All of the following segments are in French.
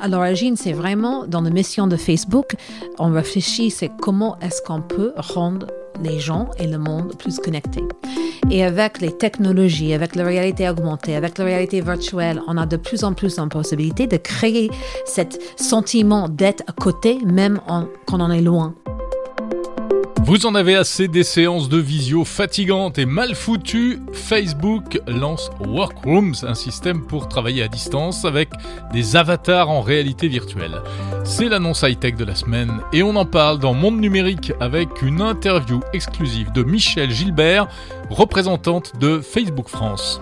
à l'origine, c'est vraiment dans la mission de Facebook, on réfléchit, c'est comment est-ce qu'on peut rendre les gens et le monde plus connectés. Et avec les technologies, avec la réalité augmentée, avec la réalité virtuelle, on a de plus en plus de possibilités de créer ce sentiment d'être à côté, même quand on est loin. Vous en avez assez des séances de visio fatigantes et mal foutues Facebook lance Workrooms, un système pour travailler à distance avec des avatars en réalité virtuelle. C'est l'annonce high-tech de la semaine et on en parle dans Monde Numérique avec une interview exclusive de Michel Gilbert, représentante de Facebook France.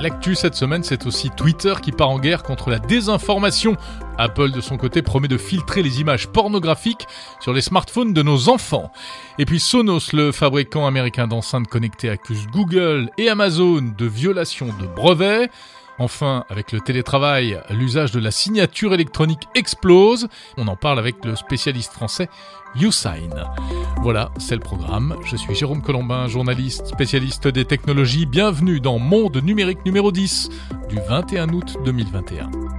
L'actu cette semaine, c'est aussi Twitter qui part en guerre contre la désinformation. Apple, de son côté, promet de filtrer les images pornographiques sur les smartphones de nos enfants. Et puis Sonos, le fabricant américain d'enceintes connectées, accuse Google et Amazon de violation de brevets. Enfin, avec le télétravail, l'usage de la signature électronique explose. On en parle avec le spécialiste français YouSign. Voilà, c'est le programme. Je suis Jérôme Colombin, journaliste spécialiste des technologies. Bienvenue dans Monde numérique numéro 10 du 21 août 2021.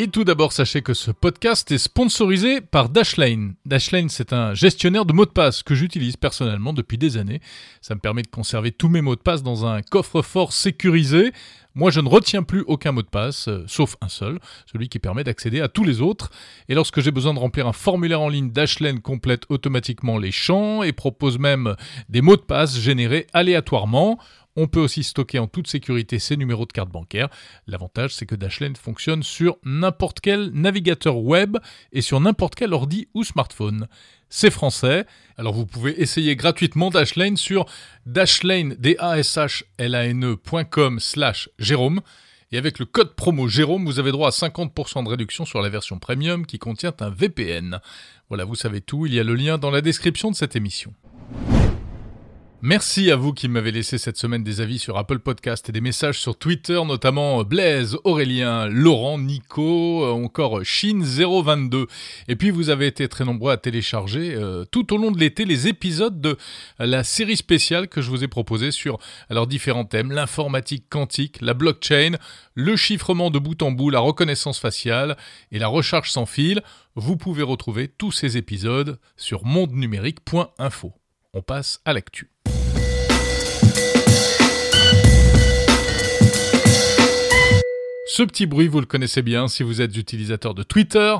Et tout d'abord, sachez que ce podcast est sponsorisé par Dashlane. Dashlane, c'est un gestionnaire de mots de passe que j'utilise personnellement depuis des années. Ça me permet de conserver tous mes mots de passe dans un coffre-fort sécurisé. Moi, je ne retiens plus aucun mot de passe, euh, sauf un seul, celui qui permet d'accéder à tous les autres. Et lorsque j'ai besoin de remplir un formulaire en ligne, Dashlane complète automatiquement les champs et propose même des mots de passe générés aléatoirement. On peut aussi stocker en toute sécurité ses numéros de carte bancaire. L'avantage, c'est que Dashlane fonctionne sur n'importe quel navigateur web et sur n'importe quel ordi ou smartphone. C'est français, alors vous pouvez essayer gratuitement Dashlane sur dashlane.com e slash Jérôme. Et avec le code promo Jérôme, vous avez droit à 50% de réduction sur la version premium qui contient un VPN. Voilà, vous savez tout, il y a le lien dans la description de cette émission. Merci à vous qui m'avez laissé cette semaine des avis sur Apple Podcast et des messages sur Twitter, notamment Blaise, Aurélien, Laurent, Nico, euh, encore Shin022. Et puis vous avez été très nombreux à télécharger euh, tout au long de l'été les épisodes de la série spéciale que je vous ai proposée sur alors différents thèmes, l'informatique quantique, la blockchain, le chiffrement de bout en bout, la reconnaissance faciale et la recharge sans fil. Vous pouvez retrouver tous ces épisodes sur mondenumérique.info. On passe à l'actu. Ce petit bruit, vous le connaissez bien si vous êtes utilisateur de Twitter.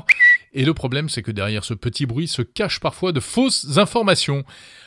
Et le problème, c'est que derrière ce petit bruit se cachent parfois de fausses informations.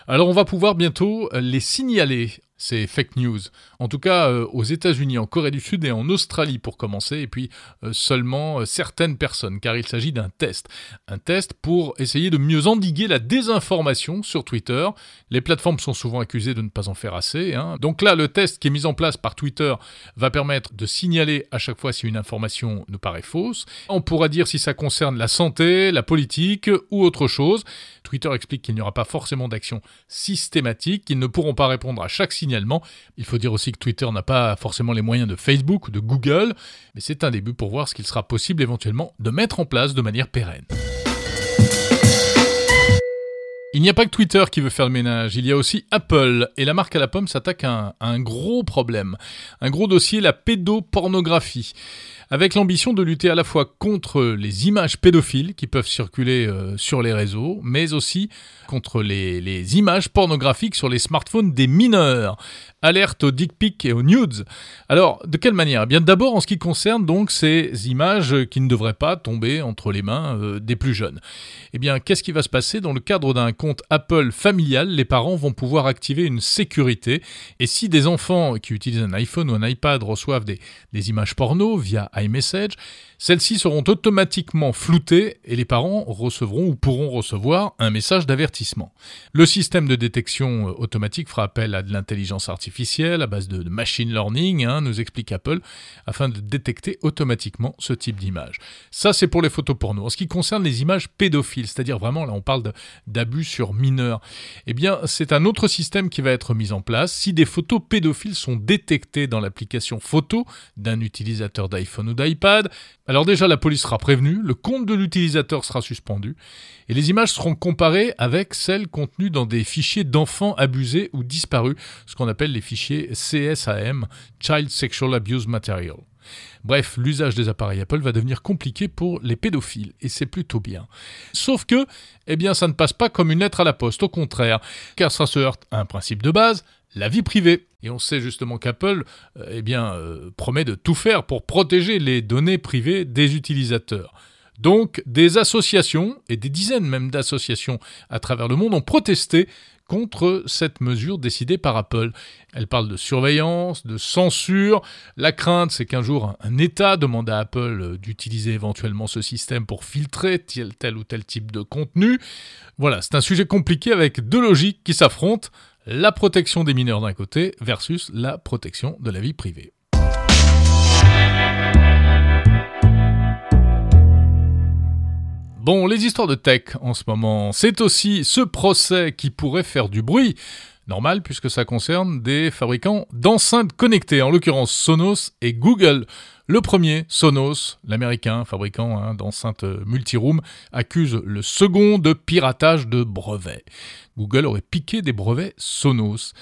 Alors on va pouvoir bientôt les signaler c'est fake news. En tout cas, euh, aux États-Unis, en Corée du Sud et en Australie pour commencer, et puis euh, seulement euh, certaines personnes, car il s'agit d'un test. Un test pour essayer de mieux endiguer la désinformation sur Twitter. Les plateformes sont souvent accusées de ne pas en faire assez. Hein. Donc là, le test qui est mis en place par Twitter va permettre de signaler à chaque fois si une information nous paraît fausse. On pourra dire si ça concerne la santé, la politique ou autre chose. Twitter explique qu'il n'y aura pas forcément d'action systématique, qu'ils ne pourront pas répondre à chaque signal il faut dire aussi que Twitter n'a pas forcément les moyens de Facebook ou de Google, mais c'est un début pour voir ce qu'il sera possible éventuellement de mettre en place de manière pérenne. Il n'y a pas que Twitter qui veut faire le ménage, il y a aussi Apple, et la marque à la pomme s'attaque à, un gros problème, un gros dossier, la pédopornographie avec l'ambition de lutter à la fois contre les images pédophiles qui peuvent circuler euh, sur les réseaux, mais aussi contre les, images pornographiques sur les smartphones des mineurs. Alerte aux dick pics et aux nudes. Alors, de quelle manière? Eh Bien d'abord en ce qui concerne donc ces images qui ne devraient pas tomber entre les mains euh, des plus jeunes. Eh bien, qu'est-ce qui va se passer? Dans le cadre d'un compte Apple familial Les parents vont pouvoir activer une sécurité et si des enfants qui utilisent un iPhone ou un iPad reçoivent des, des images porno via iMessage, celles-ci seront automatiquement floutées et les parents recevront ou pourront recevoir un message d'avertissement. Le système de détection euh, automatique fera appel à de l'intelligence artificielle à base de, machine learning, hein, nous explique Apple, afin de détecter automatiquement ce type d'image. Ça, c'est pour les photos porno. En ce qui concerne les images pédophiles, c'est-à-dire vraiment, là, on parle d'abus sur mineurs, eh bien, c'est un autre système qui va être mis en place. Si des photos pédophiles sont détectées dans l'application photo d'un utilisateur d'iPhone d'iPhone ou d'iPad. Alors déjà, la police sera prévenue, le compte de l'utilisateur sera suspendu, et les images seront comparées avec celles contenues dans des fichiers d'enfants abusés ou disparus, ce qu'on appelle les fichiers CSAM, Child Sexual Abuse Material. Bref, l'usage des appareils Apple va devenir compliqué pour les pédophiles, et c'est plutôt bien. Sauf que, eh bien, ça ne passe pas comme une lettre à la poste, au contraire, car ça se heurte à un principe de base, la vie privée. Et on sait justement qu'Apple euh, eh euh, promet de tout faire pour protéger les données privées des utilisateurs. Donc des associations, et des dizaines même d'associations à travers le monde, ont protesté contre cette mesure décidée par Apple. Elle parle de surveillance, de censure. La crainte, c'est qu'un jour, un État demande à Apple d'utiliser éventuellement ce système pour filtrer tel ou tel type de contenu. Voilà, c'est un sujet compliqué avec deux logiques qui s'affrontent la protection des mineurs d'un côté versus la protection de la vie privée. Bon, les histoires de tech en ce moment, c'est aussi ce procès qui pourrait faire du bruit. Normal puisque ça concerne des fabricants d'enceintes connectées, en l'occurrence Sonos et Google. Le premier, Sonos, l'américain fabricant hein, d'enceintes multiroom, accuse le second de piratage de brevets. Google aurait piqué des brevets Sonos.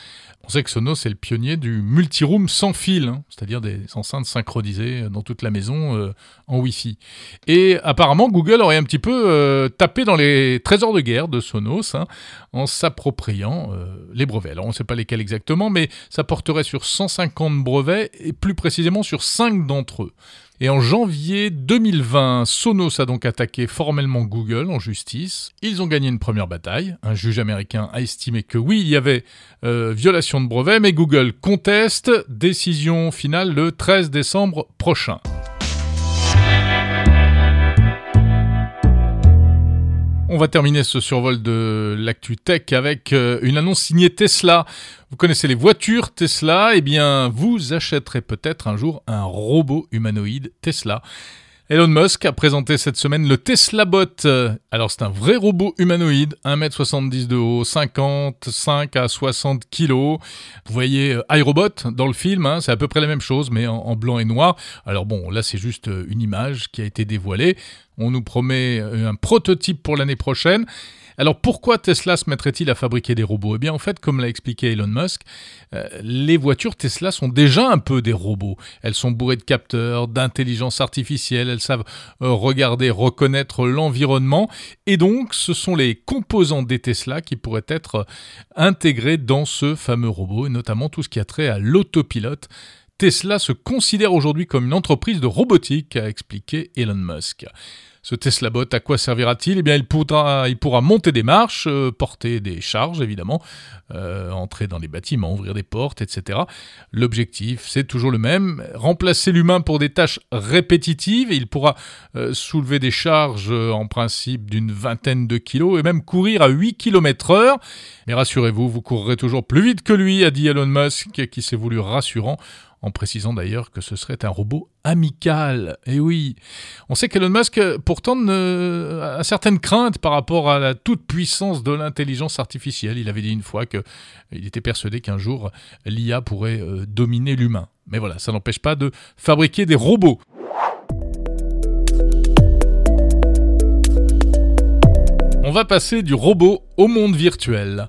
On sait que Sonos est le pionnier du multiroom sans fil, hein, c'est-à-dire des enceintes synchronisées dans toute la maison euh, en Wi-Fi. Et apparemment, Google aurait un petit peu euh, tapé dans les trésors de guerre de Sonos hein, en s'appropriant euh, les brevets. Alors on ne sait pas lesquels exactement, mais ça porterait sur 150 brevets et plus précisément sur 5 d'entre eux. Et en janvier 2020, Sonos a donc attaqué formellement Google en justice. Ils ont gagné une première bataille. Un juge américain a estimé que oui, il y avait euh, violation de brevet, mais Google conteste. Décision finale le 13 décembre prochain. On va terminer ce survol de l'actu tech avec euh, une annonce signée Tesla. Vous connaissez les voitures Tesla? Eh bien, vous achèterez peut-être un jour un robot humanoïde Tesla. Elon Musk a présenté cette semaine le Tesla Bot. Alors c'est un vrai robot humanoïde, 1m70 de haut, 55 à 60 kg. Vous voyez euh, iRobot dans le film, hein, c'est à peu près la même chose mais en, blanc et noir. Alors bon, là c'est juste euh, une image qui a été dévoilée. On nous promet euh, un prototype pour l'année prochaine. Alors pourquoi Tesla se mettrait-il à fabriquer des robots? Eh bien en fait, comme l'a expliqué Elon Musk, euh, les voitures Tesla sont déjà un peu des robots. Elles sont bourrées de capteurs, d'intelligence artificielle, elles savent euh, regarder, reconnaître l'environnement, et donc ce sont les composants des Tesla qui pourraient être intégrés dans ce fameux robot, et notamment tout ce qui a trait à l'autopilote. Tesla se considère aujourd'hui comme une entreprise de robotique, a expliqué Elon Musk. Ce Tesla Bot, à quoi servira-t-il? Eh bien, il pourra, monter des marches, euh, porter des charges, évidemment, euh, entrer dans les bâtiments, ouvrir des portes, etc. L'objectif, c'est toujours le même, remplacer l'humain pour des tâches répétitives. il pourra euh, soulever des charges, en principe, d'une vingtaine de kilos, et même courir à 8 km heure. Mais rassurez-vous, vous courrez toujours plus vite que lui, a dit Elon Musk, qui s'est voulu rassurant en précisant d'ailleurs que ce serait un robot amical. Et eh oui, on sait qu'Elon Musk pourtant a certaines craintes par rapport à la toute puissance de l'intelligence artificielle. Il avait dit une fois qu'il était persuadé qu'un jour l'IA pourrait euh, dominer l'humain. Mais voilà, ça n'empêche pas de fabriquer des robots. On va passer du robot au monde virtuel.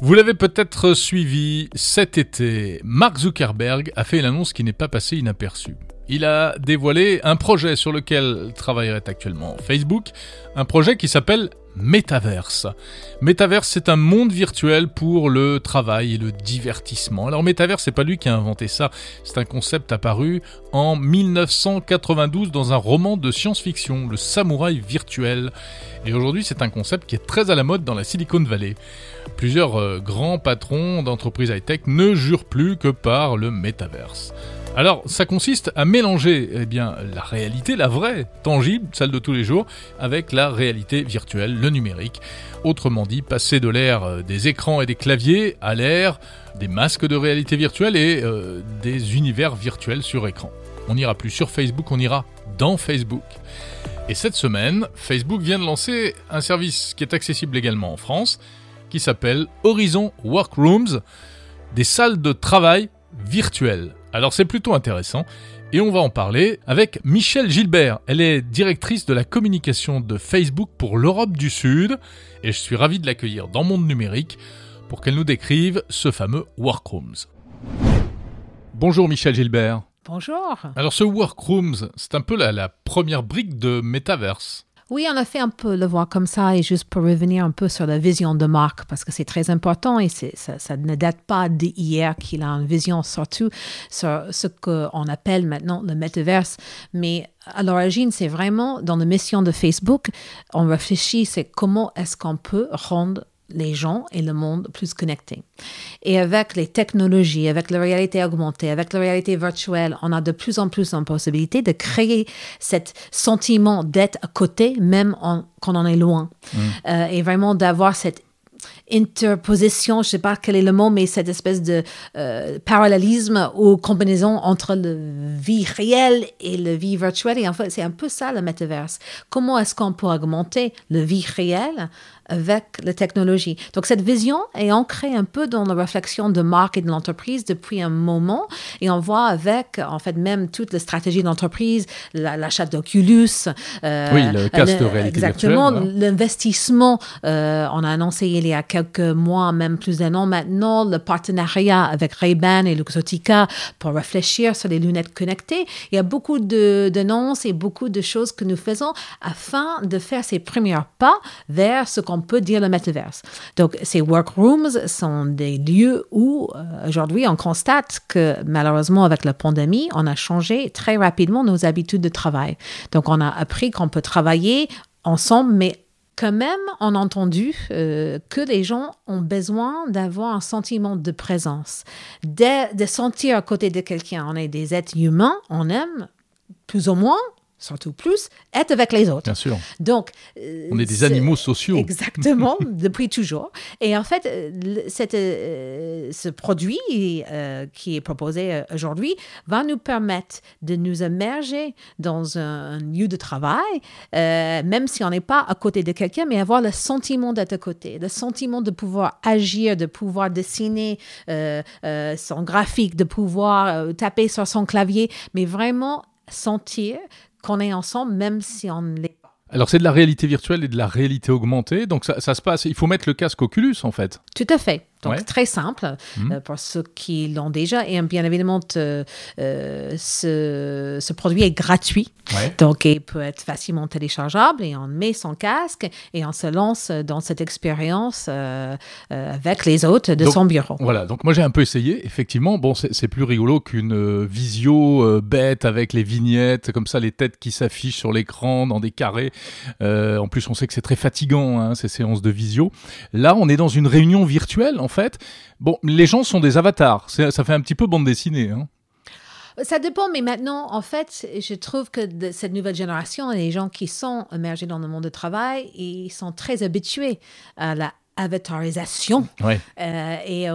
Vous l'avez peut-être suivi cet été, Mark Zuckerberg a fait une annonce qui n'est pas passée inaperçue. Il a dévoilé un projet sur lequel travaillerait actuellement Facebook, un projet qui s'appelle Metaverse. Metaverse, c'est un monde virtuel pour le travail et le divertissement. Alors Metaverse, c'est pas lui qui a inventé ça, c'est un concept apparu en 1992 dans un roman de science-fiction, Le Samouraï virtuel. Et aujourd'hui, c'est un concept qui est très à la mode dans la Silicon Valley. Plusieurs euh, grands patrons d'entreprises high-tech ne jurent plus que par le Metaverse. Alors, ça consiste à mélanger eh bien, la réalité, la vraie, tangible, celle de tous les jours, avec la réalité virtuelle, le numérique. Autrement dit, passer de l'ère euh, des écrans et des claviers à l'ère des masques de réalité virtuelle et euh, des univers virtuels sur écran. On n'ira plus sur Facebook, on ira dans Facebook. Et cette semaine, Facebook vient de lancer un service qui est accessible également en France, qui s'appelle Horizon Workrooms, des salles de travail virtuelles. Alors c'est plutôt intéressant. Et on va en parler avec Michelle Gilbert. Elle est directrice de la communication de Facebook pour l'Europe du Sud et je suis ravi de l'accueillir dans Monde Numérique pour qu'elle nous décrive ce fameux Workrooms. Bonjour Michel Gilbert. Bonjour. Alors ce Workrooms, c'est un peu la, la première brique de Metaverse. Oui, on a fait un peu le voir comme ça et juste pour revenir un peu sur la vision de marque parce que c'est très important et ça, ça, ne date pas d'hier qu'il a une vision surtout sur ce qu'on appelle maintenant le metaverse. Mais à l'origine, c'est vraiment dans la mission de Facebook, on réfléchit, c'est comment est-ce qu'on peut rendre les gens et le monde plus connectés. Et avec les technologies, avec la réalité augmentée, avec la réalité virtuelle, on a de plus en plus la possibilité de créer cet sentiment d'être à côté, même quand on est loin. Mm. Euh, et vraiment d'avoir cette interposition, je ne sais pas quel est le mot, mais cette espèce de euh, parallélisme ou combinaison entre la vie réelle et la vie virtuelle. Et en fait, c'est un peu ça le métaverse. Comment est-ce qu'on peut augmenter la vie réelle avec la technologie? Donc cette vision est ancrée un peu dans la réflexion de marque et de l'entreprise depuis un moment et on voit avec en fait même toute la stratégie d'entreprise, l'achat d'Oculus, euh, oui, le casque de réalité exactement, l'investissement. Euh, on a annoncé il y a quelques mois, même plus d'un an maintenant, le partenariat avec Ray-Ban et Luxottica pour réfléchir sur les lunettes connectées. Il y a beaucoup d'annonces et beaucoup de choses que nous faisons afin de faire ces premiers pas vers ce qu'on on peut dire le metaverse. Donc, ces workrooms sont des lieux où, euh, aujourd'hui, on constate que malheureusement, avec la pandémie, on a changé très rapidement nos habitudes de travail. Donc, on a appris qu'on peut travailler ensemble, mais quand même, on a entendu euh, que les gens ont besoin d'avoir un sentiment de présence, de, de sentir à côté de quelqu'un. On est des êtres humains, on aime plus ou moins surtout plus, être avec les autres. Bien sûr. Donc, euh, on est des animaux sociaux. Exactement, depuis toujours. Et en fait, euh, cette, euh, ce produit qui est proposé aujourd'hui va nous permettre de nous immerger dans un, lieu de travail, même si on n'est pas à côté de quelqu'un, mais avoir le sentiment d'être à côté, le sentiment de pouvoir agir, de pouvoir dessiner son graphique, de pouvoir taper sur son clavier, mais vraiment sentir qu'on est ensemble, même si on ne l'est pas. Alors c'est de la réalité virtuelle et de la réalité augmentée, donc ça, ça se passe, il faut mettre le casque Oculus en fait. Tout à fait. Donc, très simple mhm. euh, pour ceux qui l'ont déjà. Et bien évidemment, euh, ce, ce, produit est gratuit. Donc, il peut être facilement téléchargeable et on met son casque et on se lance dans cette expérience euh, avec les hôtes de son bureau. Voilà. Donc, moi, j'ai un peu essayé. Effectivement, bon, c'est plus rigolo qu'une visio bête avec les vignettes, comme ça, les têtes qui s'affichent sur l'écran dans des carrés. en plus, on sait que c'est très fatigant, hein, ces séances de visio. Là, on est dans une réunion virtuelle en fait. Bon, les gens sont des avatars. Ça fait un petit peu bande dessinée. Hein. Ça dépend, mais maintenant, en fait, je trouve que de cette nouvelle génération, les gens qui sont immergés dans le monde du travail, ils sont très habitués à la avatarisation euh, et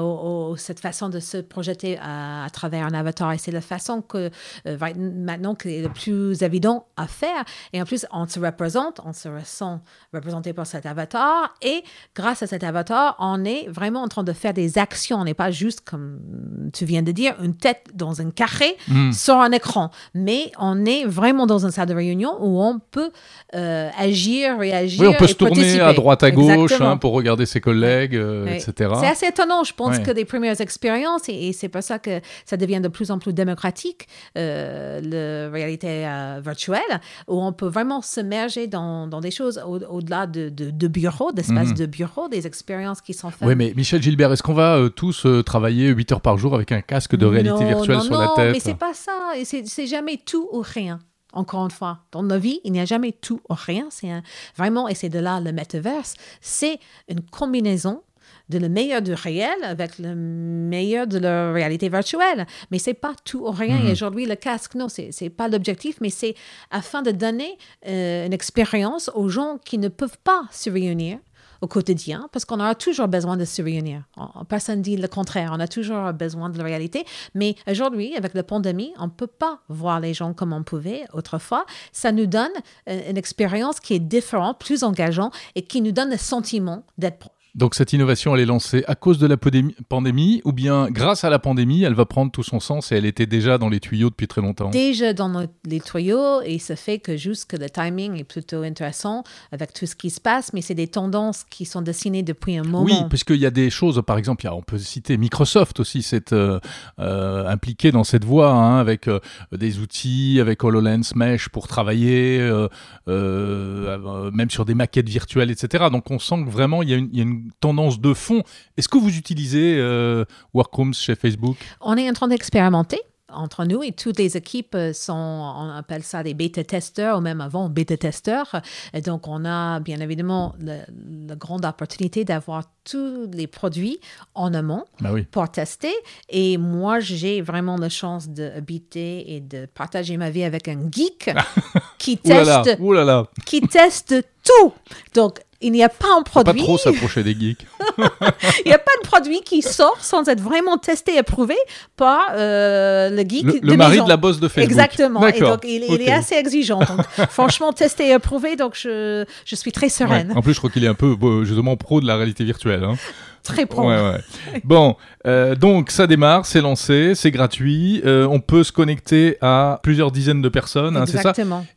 cette façon de se projeter à, travers un avatar. Et c'est la façon que euh, maintenant que est le plus évident à faire. Et en plus, on se représente, on se ressent représenté par cet avatar. Et grâce à cet avatar, on est vraiment en train de faire des actions. On n'est pas juste, comme tu viens de dire, une tête dans un carré hmm. sur un écran. Mais on est vraiment dans un salle de réunion où on peut euh, agir, réagir. Oui, on peut se tourner à droite, à gauche hein, pour regarder ses collègues, euh, etc. C'est assez étonnant, je pense, que des premières expériences, et, c'est pour ça que ça devient de plus en plus démocratique, euh, la réalité euh, virtuelle, où on peut vraiment se merger dans, dans des choses au-delà de, de, bureaux, d'espaces mhm. de bureaux, des expériences qui sont faites. Oui, mais Michel Gilbert, est-ce qu'on va tous travailler 8 heures par jour avec un casque de réalité virtuelle sur la tête? Non, mais c'est pas ça. C'est jamais tout ou rien encore une fois, dans nos vies, il n'y a jamais tout ou rien. C'est vraiment, et c'est de là le metaverse, c'est une combinaison de le meilleur du réel avec le meilleur de la réalité virtuelle. Mais c'est pas tout ou rien. Et mhm. aujourd'hui, le casque, non, c'est n'est pas l'objectif, mais c'est afin de donner euh, une expérience aux gens qui ne peuvent pas se réunir au quotidien, parce qu'on aura toujours besoin de se réunir. Personne dit le contraire, on a toujours besoin de la réalité. Mais aujourd'hui, avec la pandémie, on ne peut pas voir les gens comme on pouvait autrefois. Ça nous donne euh, une expérience qui est différente, plus engageante et qui nous donne le sentiment d'être. Donc cette innovation, elle est lancée à cause de la pandémie ou bien grâce à la pandémie, elle va prendre tout son sens et elle était déjà dans les tuyaux depuis très longtemps? Déjà dans les tuyaux et ça fait que juste que le timing est plutôt intéressant avec tout ce qui se passe, mais c'est des tendances qui sont dessinées depuis un moment. Oui, puisqu'il y a des choses, par exemple, on peut citer Microsoft aussi, c'est euh, euh, impliqué dans cette voie hein, avec euh, des outils, avec HoloLens Mesh pour travailler, même sur des maquettes virtuelles, etc. Donc on sent que vraiment il y a une tendance de fond. Est-ce que vous utilisez euh, Workrooms chez Facebook? On est en train d'expérimenter entre nous et toutes les équipes sont, on appelle ça des bêta-testeurs ou même avant bêta-testeurs. Donc, on a bien évidemment la grande opportunité d'avoir tous les produits en amont bah pour tester. Et moi, j'ai vraiment la chance d'habiter et de partager ma vie avec un geek qui teste, qui teste tout. Donc, il n'y a pas un produit. Pas trop s'approcher des geeks. il n'y a pas de produit qui sort sans être vraiment testé et approuvé par euh, le geek. Le, mari de la boss de Facebook. Exactement. Et donc, il, est assez exigeant. Donc, franchement, testé et approuvé, donc je, je suis très sereine. En plus, je crois qu'il est un peu, justement, pro de la réalité virtuelle. Hein. Très pro. bon, euh, donc ça démarre, c'est lancé, c'est gratuit. Euh, on peut se connecter à plusieurs dizaines de personnes, hein, c'est ça?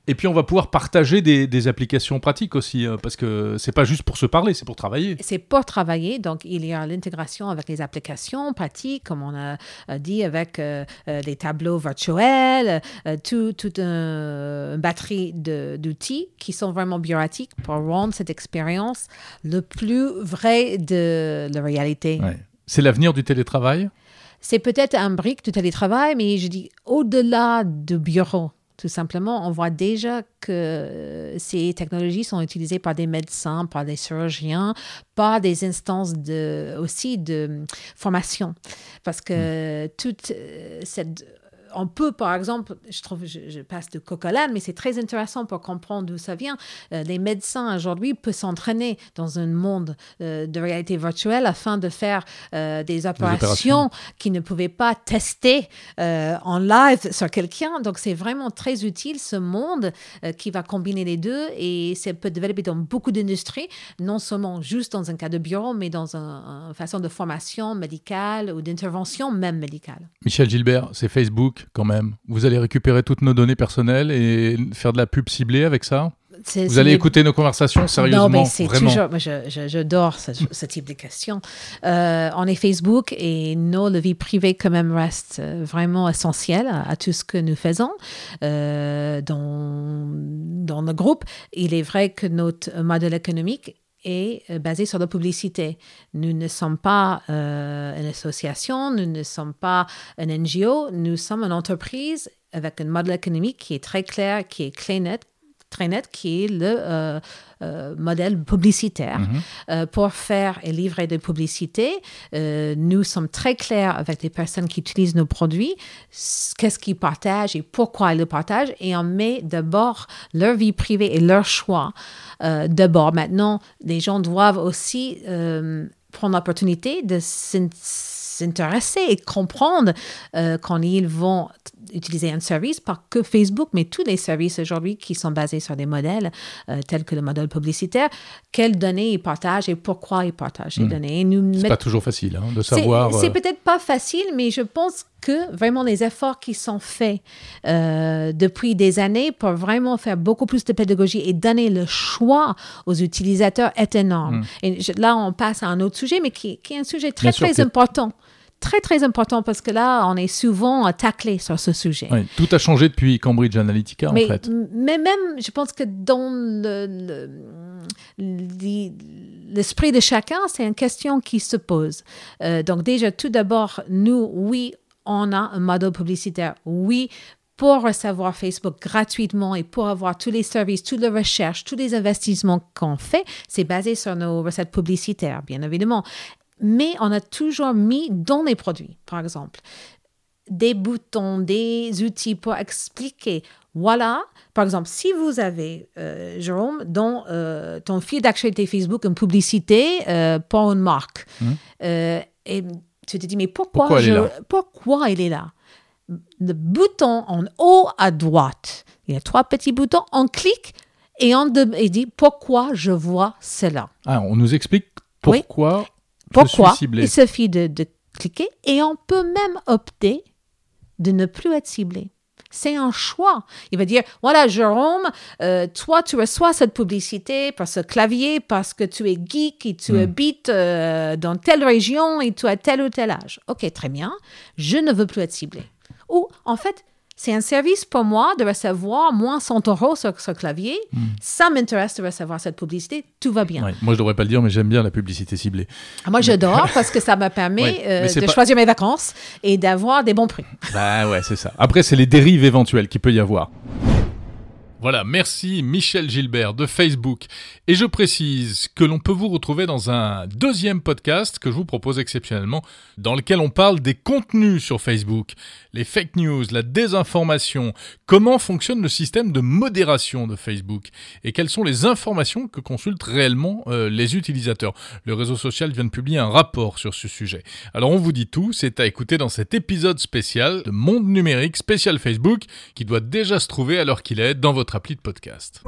Et puis on va pouvoir partager des, applications pratiques aussi, euh, parce que c'est pas juste pour se parler, c'est pour travailler. C'est pour travailler, donc il y a l'intégration avec les applications pratiques, comme on a dit, avec les tableaux virtuels, toute tout une batterie d'outils qui sont vraiment bureautiques pour rendre cette expérience le plus vrai de la réalité. C'est l'avenir du télétravail? C'est peut-être un brique du télétravail, mais je dis au-delà du bureau. Tout simplement, on voit déjà que ces technologies sont utilisées par des médecins, par des chirurgiens, par des instances de, aussi de formation. Parce que hmm. toute euh, cette on peut, par exemple, je trouve, je, passe de coq mais c'est très intéressant pour comprendre d'où ça vient. Euh, les médecins aujourd'hui peuvent s'entraîner dans un monde euh, de réalité virtuelle afin de faire euh, des, opérations qu'ils ne pouvaient pas tester en live sur quelqu'un. Donc, c'est vraiment très utile ce monde qui va combiner les deux et ça peut développer dans beaucoup d'industries, non seulement juste dans un cas de bureau, mais dans une façon de formation médicale ou d'intervention même médicale. Michel Gilbert, c'est Facebook quand même. Vous allez récupérer toutes nos données personnelles et faire de la pub ciblée avec ça vous allez écouter nos conversations sérieusement Non, mais c'est toujours. Moi, j'adore ce, type de questions. Euh, on est Facebook et nos vie privée quand même reste euh, vraiment essentielle à, tout ce que nous faisons euh, dans, dans le groupe. Il est vrai que notre modèle économique est euh, basé sur la publicité. Nous ne sommes pas euh, une association, nous ne sommes pas un NGO, nous sommes une entreprise avec un modèle économique qui est très clair, qui est très net, qui est le euh, modèle publicitaire. Mhm. pour faire et livrer des publicités, nous sommes très clairs avec les personnes qui utilisent nos produits, qu'est-ce qu'ils partagent et pourquoi ils le partagent, et on met d'abord leur vie privée et leur choix euh, d'abord. Maintenant, les gens doivent aussi euh, prendre l'opportunité de s'intéresser et comprendre euh, quand ils vont utiliser un service, pas que Facebook, mais tous les services aujourd'hui qui sont basés sur des modèles tels que le modèle publicitaire, quelles données ils partagent et pourquoi ils partagent ces hmm. données. C'est pas toujours facile hein, de savoir. C'est peut-être pas facile, mais je pense que vraiment les efforts qui sont faits euh, depuis des années pour vraiment faire beaucoup plus de pédagogie et donner le choix aux utilisateurs est énorme. Mm. Et là, on passe à un autre sujet, mais qui, est un sujet très, très important très, très important parce que là, on est souvent taclé sur ce sujet. Oui, tout a changé depuis Cambridge Analytica, mais, en fait. Mais même, je pense que dans l'esprit de chacun, c'est une question qui se pose. Euh, donc déjà, tout d'abord, nous, oui, on a un modèle publicitaire. Oui, pour recevoir Facebook gratuitement et pour avoir tous les services, toutes les recherches, tous les investissements qu'on fait, c'est basé sur nos recettes publicitaires, bien évidemment. Mais on a toujours mis dans les produits, par exemple, des boutons, des outils pour expliquer. Voilà, par exemple, si vous avez, euh, Jérôme, dans euh, ton fil d'actualité Facebook une publicité euh, pour une marque, mmh. et tu te dis, mais pourquoi, pourquoi, je, il, est pourquoi il est là? Le bouton en haut à droite, il y a trois petits boutons, on clique et on dit pourquoi je vois cela? Ah, on nous explique Pourquoi Pourquoi Il suffit de, de cliquer et on peut même opter de ne plus être ciblé. C'est un choix. Il va dire, voilà, Jérôme, euh, toi, tu reçois cette publicité par ce clavier parce que tu es geek et tu Hmm. habites euh, dans telle région et tu as tel ou tel âge. OK, très bien. Je ne veux plus être ciblé. Ou, en fait, c'est un service pour moi de recevoir moins 100 euros sur ce clavier. Ça m'intéresse de recevoir cette publicité. Tout va bien. Ouais, Moi, je devrais pas le dire, mais j'aime bien la publicité ciblée. Moi, j'adore parce que ça me permet Ouais, euh, de pas- choisir mes vacances et d'avoir des bons prix. Bah ouais, c'est ça. Après, c'est les dérives éventuelles qu'il peut y avoir. Voilà, merci Michel Gilbert de Facebook. Et je précise que l'on peut vous retrouver dans un deuxième podcast que je vous propose exceptionnellement, dans lequel on parle des contenus sur Facebook, les fake news, la désinformation, comment fonctionne le système de modération de Facebook et quelles sont les informations que consultent réellement euh, les utilisateurs. Le réseau social vient de publier un rapport sur ce sujet. Alors on vous dit tout, c'est à écouter dans cet épisode spécial de Monde numérique spécial Facebook qui doit déjà se trouver alors qu'il est dans votre appli de podcast.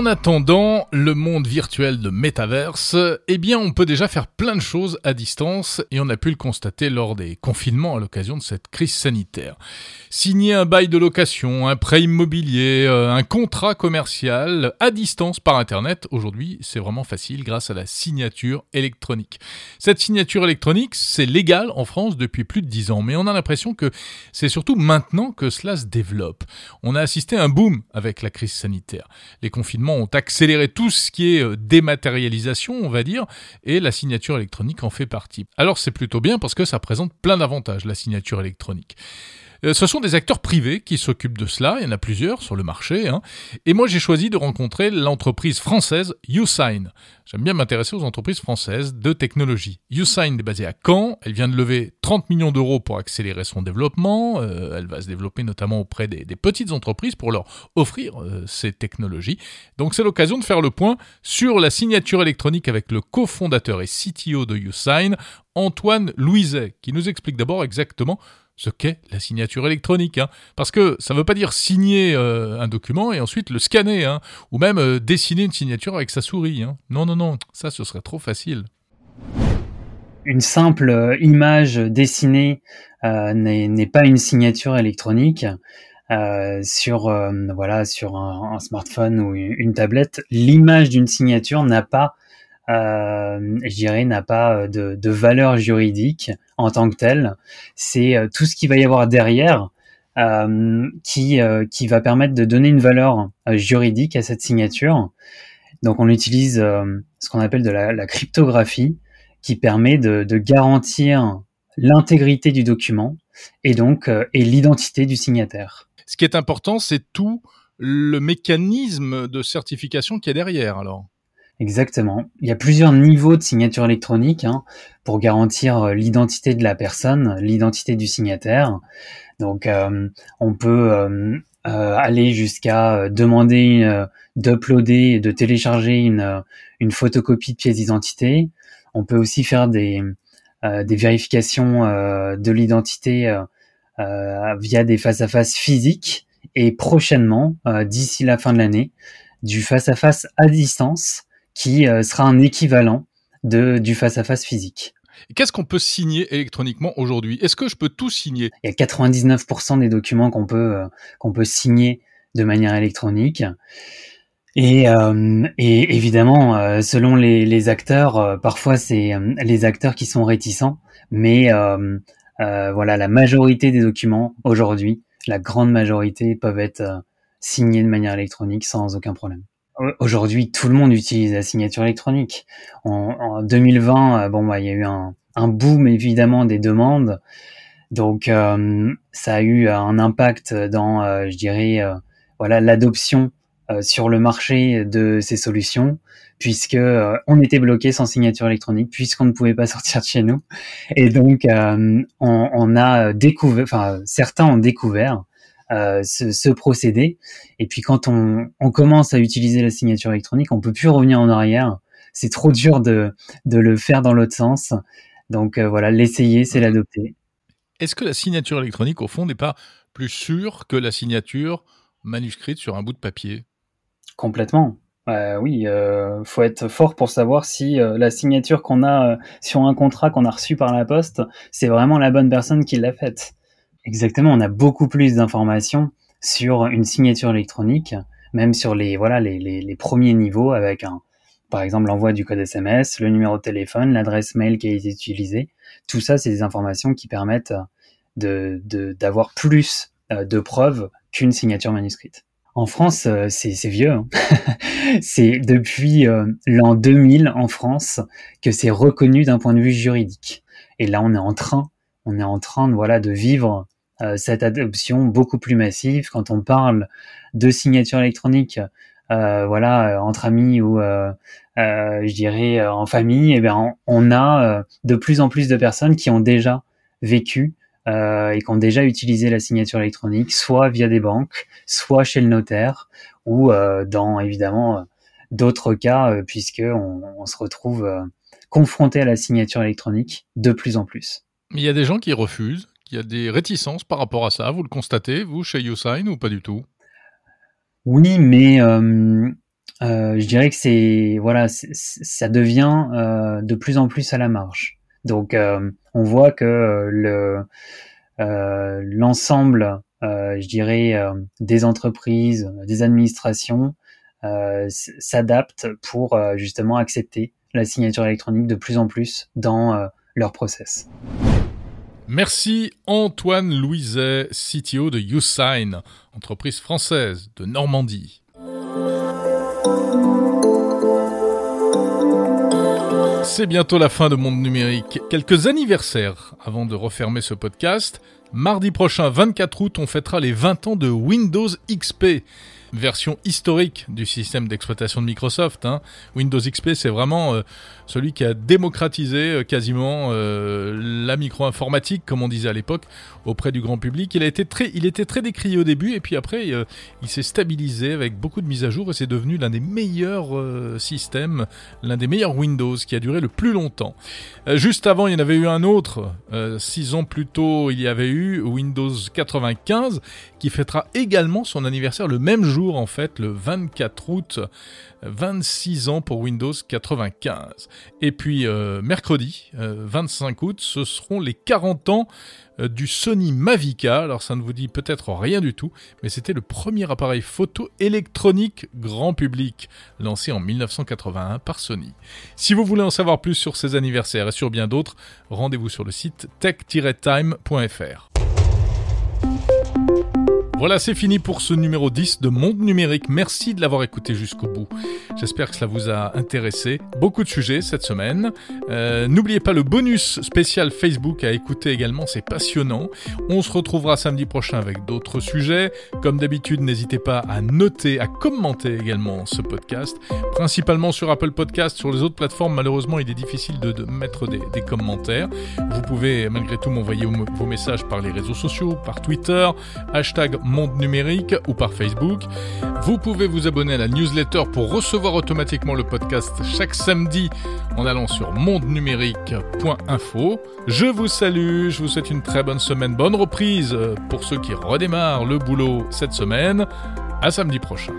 En attendant le monde virtuel de Metaverse, eh bien on peut déjà faire plein de choses à distance et on a pu le constater lors des confinements à l'occasion de cette crise sanitaire. Signer un bail de location, un prêt immobilier, euh, un contrat commercial à distance par internet, aujourd'hui c'est vraiment facile grâce à la signature électronique. Cette signature électronique, c'est légal en France depuis plus de 10 ans, mais on a l'impression que c'est surtout maintenant que cela se développe. On a assisté à un boom avec la crise sanitaire. Les confinements ont accéléré tout ce qui est euh, dématérialisation, on va dire, et la signature électronique en fait partie. Alors c'est plutôt bien parce que ça présente plein d'avantages, la signature électronique. Euh, Ce sont des acteurs privés qui s'occupent de cela, il y en a plusieurs sur le marché, hein. et moi j'ai choisi de rencontrer l'entreprise française YouSign. J'aime bien m'intéresser aux entreprises françaises de technologie. YouSign est basée à Caen, elle vient de lever 30 millions d'euros pour accélérer son développement, Euh, elle va se développer notamment auprès des, petites entreprises pour leur offrir euh, ces technologies. Donc c'est l'occasion de faire le point sur la signature électronique avec le cofondateur et CTO de YouSign, Antoine Louiset, qui nous explique d'abord exactement ce qu'est la signature électronique. hein. Parce que ça ne veut pas dire signer euh, un document et ensuite le scanner, hein, ou même euh, dessiner une signature avec sa souris. hein. Non, non, non, ça ce serait trop facile. une simple euh, image dessinée n'est pas une signature électronique sur voilà sur un, smartphone ou une, tablette. L'image d'une signature n'a pas, je dirais, n'a pas de, de valeur juridique en tant que telle. C'est euh, tout ce qu'il va y avoir derrière euh, qui euh, qui va permettre de donner une valeur euh, juridique à cette signature. Donc on utilise euh, ce qu'on appelle de la, cryptographie qui permet de, garantir l'intégrité du document et donc euh, et l'identité du signataire. Ce qui est important, c'est tout le mécanisme de certification qui est derrière, alors. Exactement. Il y a plusieurs niveaux de signature électronique hein, pour garantir euh, l'identité de la personne, l'identité du signataire. Donc, euh, on peut euh, aller jusqu'à demander d'uploader et de télécharger une, photocopie de pièce d'identité. On peut aussi faire des, vérifications de l'identité via des face-à-face physiques et prochainement, d'ici la fin de l'année, du face-à-face à distance qui euh, sera un équivalent de, du face-à-face physique. Qu'est-ce qu'on peut signer électroniquement aujourd'hui? Est-ce que je peux tout signer? Il y a 99% des documents qu'on peut, euh, qu'on peut signer de manière électronique. Et, euh, et évidemment, euh, selon les, les acteurs, euh, parfois c'est euh, les acteurs qui sont réticents, mais voilà, la majorité des documents aujourd'hui, la grande majorité peuvent être signés de manière électronique sans aucun problème. Au- Aujourd'hui, tout le monde utilise la signature électronique. En, en 2020, euh, bon, bah, il y a eu un, boom évidemment des demandes. Donc, euh, ça a eu un impact dans, euh, je dirais, euh, voilà, l'adoption euh, sur le marché de ces solutions, puisque euh, on était bloqué sans signature électronique, puisqu'on ne pouvait pas sortir de chez nous. Et donc, euh, on, on a découvert, enfin, certains ont découvert euh, ce, ce procédé. Et puis, quand on, on commence à utiliser la signature électronique, on peut plus revenir en arrière. C'est trop dur de, de le faire dans l'autre sens. Donc euh, voilà, l'essayer, c'est l'adopter. Est-ce que la signature électronique, au fond, n'est pas plus sûre que la signature manuscrite sur un bout de papier? Complètement. Euh, oui, euh, faut être fort pour savoir si euh, la signature qu'on a euh, sur un contrat qu'on a reçu par la poste, c'est vraiment la bonne personne qui l'a faite. Exactement, on a beaucoup plus d'informations sur une signature électronique, même sur les voilà les, les, premiers niveaux avec un par exemple l'envoi du code SMS, le numéro de téléphone, l'adresse mail qui a été utilisée. Tout ça, c'est des informations qui permettent de d'avoir plus de preuves qu'une signature manuscrite. En France, euh, c'est vieux. Hein. c'est depuis euh, l'an 2000 en France que c'est reconnu d'un point de vue juridique. Et là, on est en train, on est en train de voilà de vivre euh, cette adoption beaucoup plus massive. Quand on parle de signature électronique, voilà, entre amis ou je dirais en famille, eh bien, on, a de plus en plus de personnes qui ont déjà vécu euh, et qui ont déjà utilisé la signature électronique, soit via des banques, soit chez le notaire, ou euh, dans évidemment euh, d'autres cas, euh, puisque on, se retrouve euh, confronté à la signature électronique de plus en plus. Il y a des gens qui refusent, il y a des réticences par rapport à ça. Vous le constatez, vous, chez YouSign, ou pas du tout? Oui, mais euh, je dirais que c'est voilà, ça devient de plus en plus à la marge. Donc, euh, on voit que euh, le euh, l'ensemble, je dirais, des entreprises, des administrations s'adaptent pour justement accepter la signature électronique de plus en plus dans leur process. Merci Antoine Louiset, CTO de YouSign, entreprise française de Normandie. C'est bientôt la fin de Monde Numérique. Quelques anniversaires avant de refermer ce podcast. Mardi prochain, 24 août, on fêtera les 20 ans de Windows XP version historique du système d'exploitation de Microsoft. Hein. Windows XP, c'est vraiment euh, celui qui a démocratisé euh, quasiment euh, la micro-informatique, comme on disait à l'époque, auprès du grand public. Il, a été très, il était très décrié au début, et puis après, il s'est stabilisé avec beaucoup de mises à jour, et c'est devenu l'un des meilleurs systèmes, l'un des meilleurs Windows, qui a duré le plus longtemps. juste avant, il y en avait eu un autre, six ans plus tôt, il y avait eu Windows 95, qui fêtera également son anniversaire le même jour, en fait, le 24 août. 26 ans pour Windows 95. Et puis euh, mercredi, 25 euh, août, ce seront les 40 ans euh, du Sony Mavica. Alors ça ne vous dit peut-être rien du tout, mais c'était le premier appareil photo électronique grand public, lancé en 1981 par Sony. Si vous voulez en savoir plus sur ces anniversaires et sur bien d'autres, rendez-vous sur le site tech-time.fr. Voilà, c'est fini pour ce numéro 10 de Monde Numérique. Merci de l'avoir écouté jusqu'au bout. J'espère que cela vous a intéressé. Beaucoup de sujets cette semaine. Euh, N'oubliez pas le bonus spécial Facebook à écouter également, c'est passionnant. On se retrouvera samedi prochain avec d'autres sujets. Comme d'habitude, n'hésitez pas à noter, à commenter également ce podcast, principalement sur Apple Podcast. Sur les autres plateformes, malheureusement, il est difficile de, mettre des, des, commentaires. Vous pouvez malgré tout m'envoyer vos messages par les réseaux sociaux, par Twitter, hashtag Monde Numérique ou par Facebook. Vous pouvez vous abonner à la newsletter pour recevoir automatiquement le podcast chaque samedi en allant sur mondenumérique.info. Je vous salue, je vous souhaite une très bonne semaine, bonne reprise pour ceux qui redémarrent le boulot cette semaine. À samedi prochain.